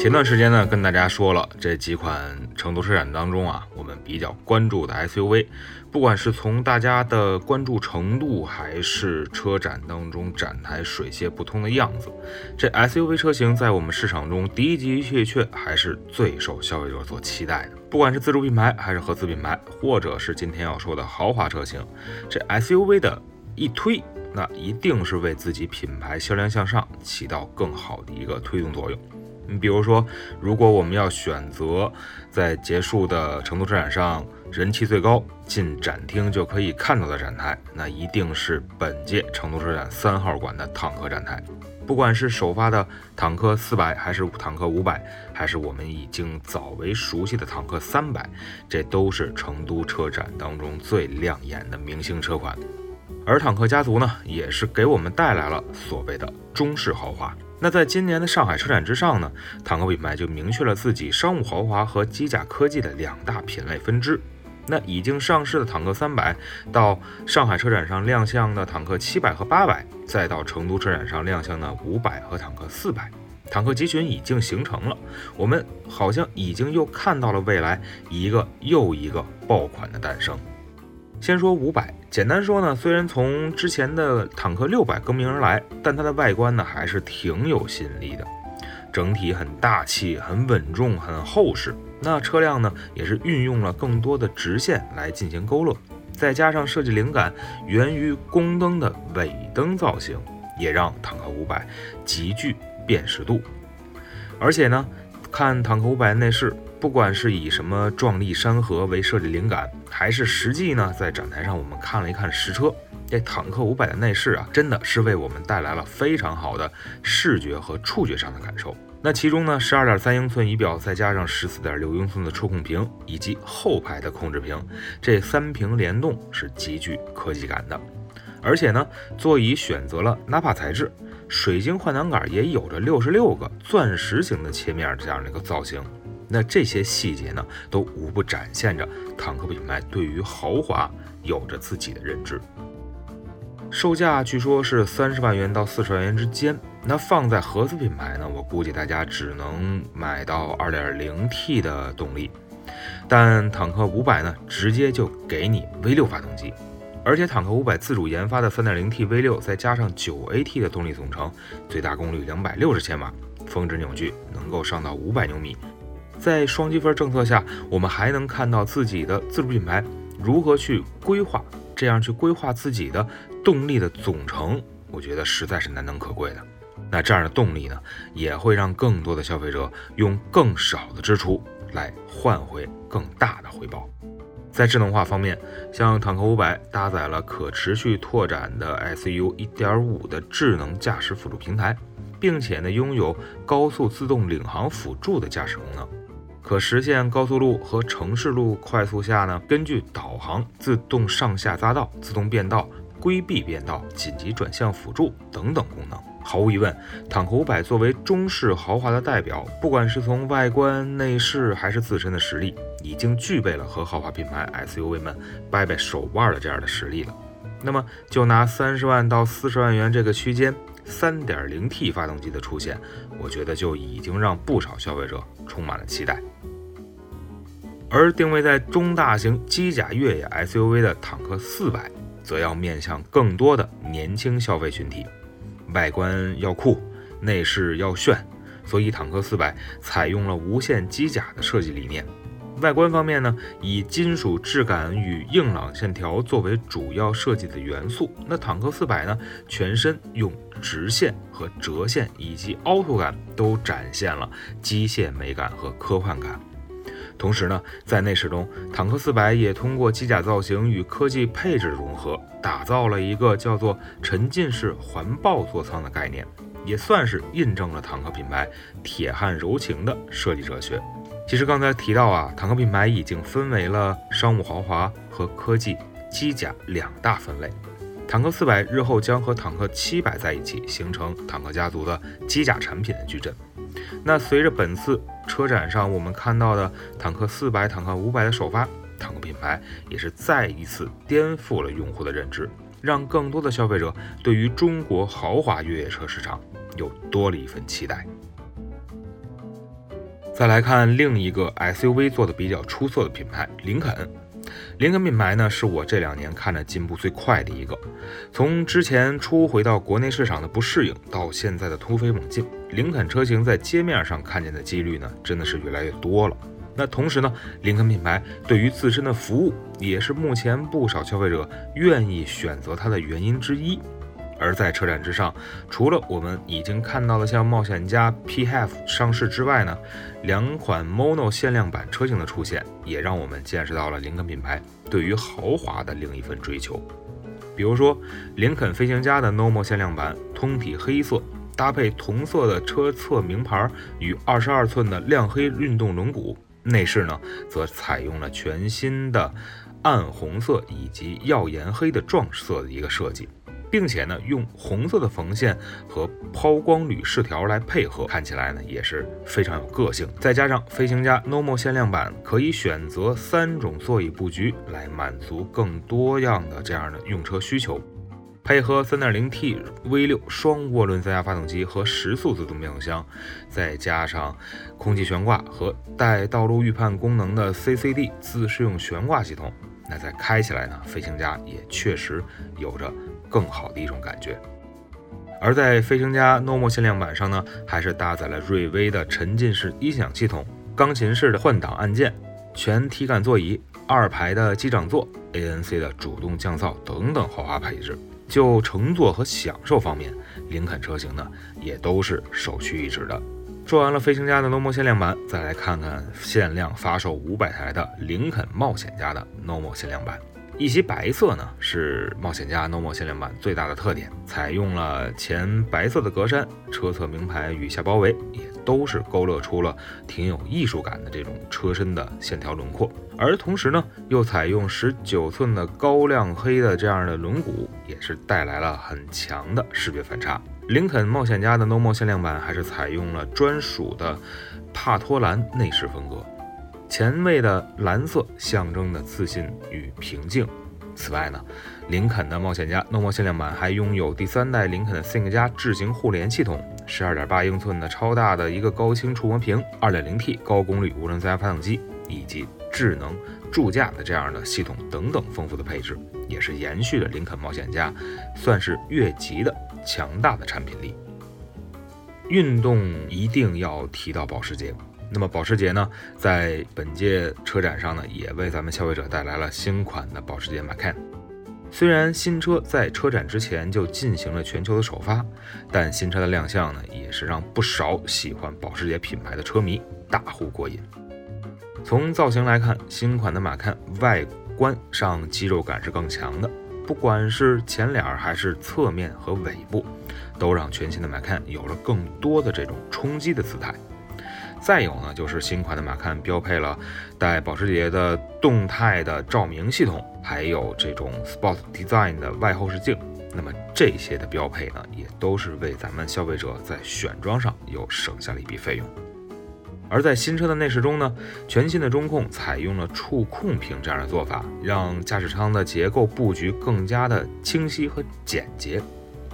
前段时间呢，跟大家说了这几款成都车展当中啊，我们比较关注的 SUV，不管是从大家的关注程度，还是车展当中展台水泄不通的样子，这 SUV 车型在我们市场中的的确确还是最受消费者所期待的。不管是自主品牌，还是合资品牌，或者是今天要说的豪华车型，这 SUV 的一推，那一定是为自己品牌销量向上起到更好的一个推动作用。你比如说，如果我们要选择在结束的成都车展上人气最高、进展厅就可以看到的展台，那一定是本届成都车展三号馆的坦克展台。不管是首发的坦克四百，还是坦克五百，还是我们已经早为熟悉的坦克三百，这都是成都车展当中最亮眼的明星车款。而坦克家族呢，也是给我们带来了所谓的中式豪华。那在今年的上海车展之上呢，坦克品牌就明确了自己商务豪华和机甲科技的两大品类分支。那已经上市的坦克三百，到上海车展上亮相的坦克七百和八百，再到成都车展上亮相的五百和坦克四百，坦克集群已经形成了。我们好像已经又看到了未来一个又一个爆款的诞生。先说五百，简单说呢，虽然从之前的坦克六百更名而来，但它的外观呢还是挺有吸引力的，整体很大气、很稳重、很厚实。那车辆呢也是运用了更多的直线来进行勾勒，再加上设计灵感源于宫灯的尾灯造型，也让坦克五百极具辨识度。而且呢，看坦克五百内饰。不管是以什么壮丽山河为设计灵感，还是实际呢，在展台上我们看了一看实车，这坦克五百的内饰啊，真的是为我们带来了非常好的视觉和触觉上的感受。那其中呢，十二点三英寸仪表，再加上十四点六英寸的触控屏以及后排的控制屏，这三屏联动是极具科技感的。而且呢，座椅选择了纳帕材质，水晶换挡杆也有着六十六个钻石型的切面这样的一个造型。那这些细节呢，都无不展现着坦克品牌对于豪华有着自己的认知。售价据说是三十万元到四十万元之间。那放在合资品牌呢，我估计大家只能买到二点零 T 的动力。但坦克五百呢，直接就给你 V 六发动机，而且坦克五百自主研发的三点零 T V 六，再加上九 AT 的动力总成，最大功率两百六十千瓦，峰值扭矩能够上到五百牛米。在双积分政策下，我们还能看到自己的自主品牌如何去规划，这样去规划自己的动力的总成，我觉得实在是难能可贵的。那这样的动力呢，也会让更多的消费者用更少的支出来换回更大的回报。在智能化方面，像坦克五百搭载了可持续拓展的 SU 1.5的智能驾驶辅助平台，并且呢拥有高速自动领航辅助的驾驶功能。可实现高速路和城市路快速下呢，根据导航自动上下匝道、自动变道、规避变道、紧急转向辅助等等功能。毫无疑问，坦克五百作为中式豪华的代表，不管是从外观、内饰还是自身的实力，已经具备了和豪华品牌 SUV 们掰掰手腕的这样的实力了。那么，就拿三十万到四十万元这个区间。三点零 T 发动机的出现，我觉得就已经让不少消费者充满了期待。而定位在中大型机甲越野 SUV 的坦克四百，则要面向更多的年轻消费群体，外观要酷，内饰要炫，所以坦克四百采用了无限机甲的设计理念。外观方面呢，以金属质感与硬朗线条作为主要设计的元素。那坦克四百呢，全身用直线和折线以及凹凸感都展现了机械美感和科幻感。同时呢，在内饰中，坦克四百也通过机甲造型与科技配置融合，打造了一个叫做沉浸式环抱座舱的概念，也算是印证了坦克品牌铁汉柔情的设计哲学。其实刚才提到啊，坦克品牌已经分为了商务豪华和科技机甲两大分类。坦克四百日后将和坦克七百在一起，形成坦克家族的机甲产品的矩阵。那随着本次车展上我们看到的坦克四百、坦克五百的首发，坦克品牌也是再一次颠覆了用户的认知，让更多的消费者对于中国豪华越野车市场又多了一份期待。再来看另一个 SUV 做的比较出色的品牌——林肯。林肯品牌呢，是我这两年看着进步最快的一个。从之前初回到国内市场的不适应，到现在的突飞猛进，林肯车型在街面上看见的几率呢，真的是越来越多了。那同时呢，林肯品牌对于自身的服务，也是目前不少消费者愿意选择它的原因之一。而在车展之上，除了我们已经看到的像冒险家 PHEV 上市之外呢，两款 Mono 限量版车型的出现，也让我们见识到了林肯品牌对于豪华的另一份追求。比如说，林肯飞行家的 Normal 限量版，通体黑色，搭配同色的车侧名牌与二十二寸的亮黑运动轮毂，内饰呢则采用了全新的暗红色以及耀眼黑的撞色的一个设计。并且呢，用红色的缝线和抛光铝饰条来配合，看起来呢也是非常有个性。再加上飞行家 Normal 限量版可以选择三种座椅布局，来满足更多样的这样的用车需求。配合 3.0T V6 双涡轮增压发动机和十速自动变速箱，再加上空气悬挂和带道路预判功能的 CCD 自适用悬挂系统。那在开起来呢，飞行家也确实有着更好的一种感觉。而在飞行家 Normal 限量版上呢，还是搭载了瑞威的沉浸式音响系统、钢琴式的换挡按键、全体感座椅、二排的机长座、ANC 的主动降噪等等豪华配置。就乘坐和享受方面，林肯车型呢也都是首屈一指的。说完了飞行家的 Normal 限量版，再来看看限量发售五百台的林肯冒险家的 Normal 限量版。一袭白色呢，是冒险家 Normal 限量版最大的特点，采用了前白色的格栅，车侧名牌与下包围也都是勾勒出了挺有艺术感的这种车身的线条轮廓。而同时呢，又采用十九寸的高亮黑的这样的轮毂，也是带来了很强的视觉反差。林肯冒险家的 Normal 限量版还是采用了专属的帕托兰内饰风格，前卫的蓝色象征的自信与平静。此外呢，林肯的冒险家 n o m o 限量版还拥有第三代林肯的 Think 加智行互联系统，十二点八英寸的超大的一个高清触摸屏，二点零 T 高功率涡轮增压发动机，以及智能助驾的这样的系统等等丰富的配置，也是延续了林肯冒险家算是越级的。强大的产品力，运动一定要提到保时捷。那么保时捷呢，在本届车展上呢，也为咱们消费者带来了新款的保时捷 Macan。虽然新车在车展之前就进行了全球的首发，但新车的亮相呢，也是让不少喜欢保时捷品牌的车迷大呼过瘾。从造型来看，新款的马 can 外观上肌肉感是更强的。不管是前脸还是侧面和尾部，都让全新的马 can 有了更多的这种冲击的姿态。再有呢，就是新款的马 can 标配了带保时捷的动态的照明系统，还有这种 Sport Design 的外后视镜。那么这些的标配呢，也都是为咱们消费者在选装上又省下了一笔费用。而在新车的内饰中呢，全新的中控采用了触控屏这样的做法，让驾驶舱的结构布局更加的清晰和简洁。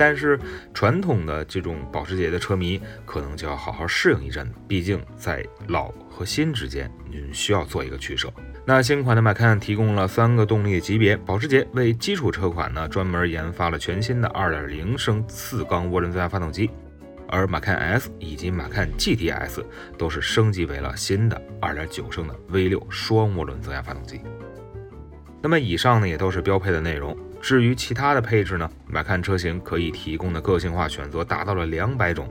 但是传统的这种保时捷的车迷可能就要好好适应一阵，毕竟在老和新之间，您需要做一个取舍。那新款的 Macan 提供了三个动力级别，保时捷为基础车款呢专门研发了全新的2.0升四缸涡轮增压发动机。而马 can S 以及马 can GTS 都是升级为了新的2.9升的 V6 双涡轮增压发动机。那么以上呢也都是标配的内容。至于其他的配置呢，，Macan 车型可以提供的个性化选择达到了两百种。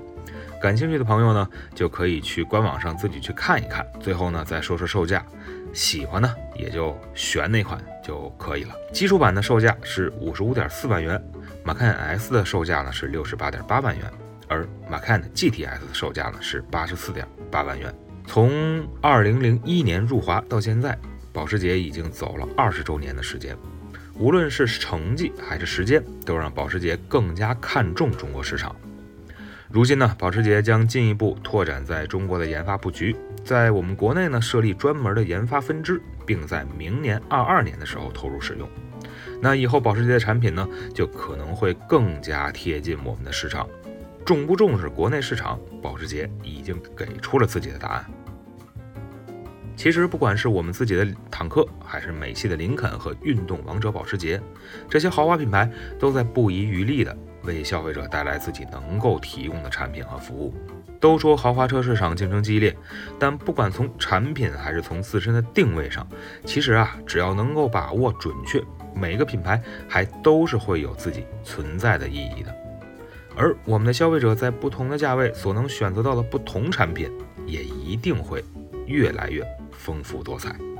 感兴趣的朋友呢，就可以去官网上自己去看一看。最后呢，再说说售价，喜欢呢也就选哪款就可以了。基础版的售价是五十五点四万元，马 can S 的售价呢是六十八点八万元。而马 can GTS 的售价呢是八十四点八万元。从二零零一年入华到现在，保时捷已经走了二十周年的时间。无论是成绩还是时间，都让保时捷更加看重中国市场。如今呢，保时捷将进一步拓展在中国的研发布局，在我们国内呢设立专门的研发分支，并在明年二二年的时候投入使用。那以后保时捷的产品呢，就可能会更加贴近我们的市场。重不重视国内市场，保时捷已经给出了自己的答案。其实，不管是我们自己的坦克，还是美系的林肯和运动王者保时捷，这些豪华品牌都在不遗余力地。为消费者带来自己能够提供的产品和服务。都说豪华车市场竞争激烈，但不管从产品还是从自身的定位上，其实啊，只要能够把握准确，每个品牌还都是会有自己存在的意义的。而我们的消费者在不同的价位所能选择到的不同产品，也一定会越来越丰富多彩。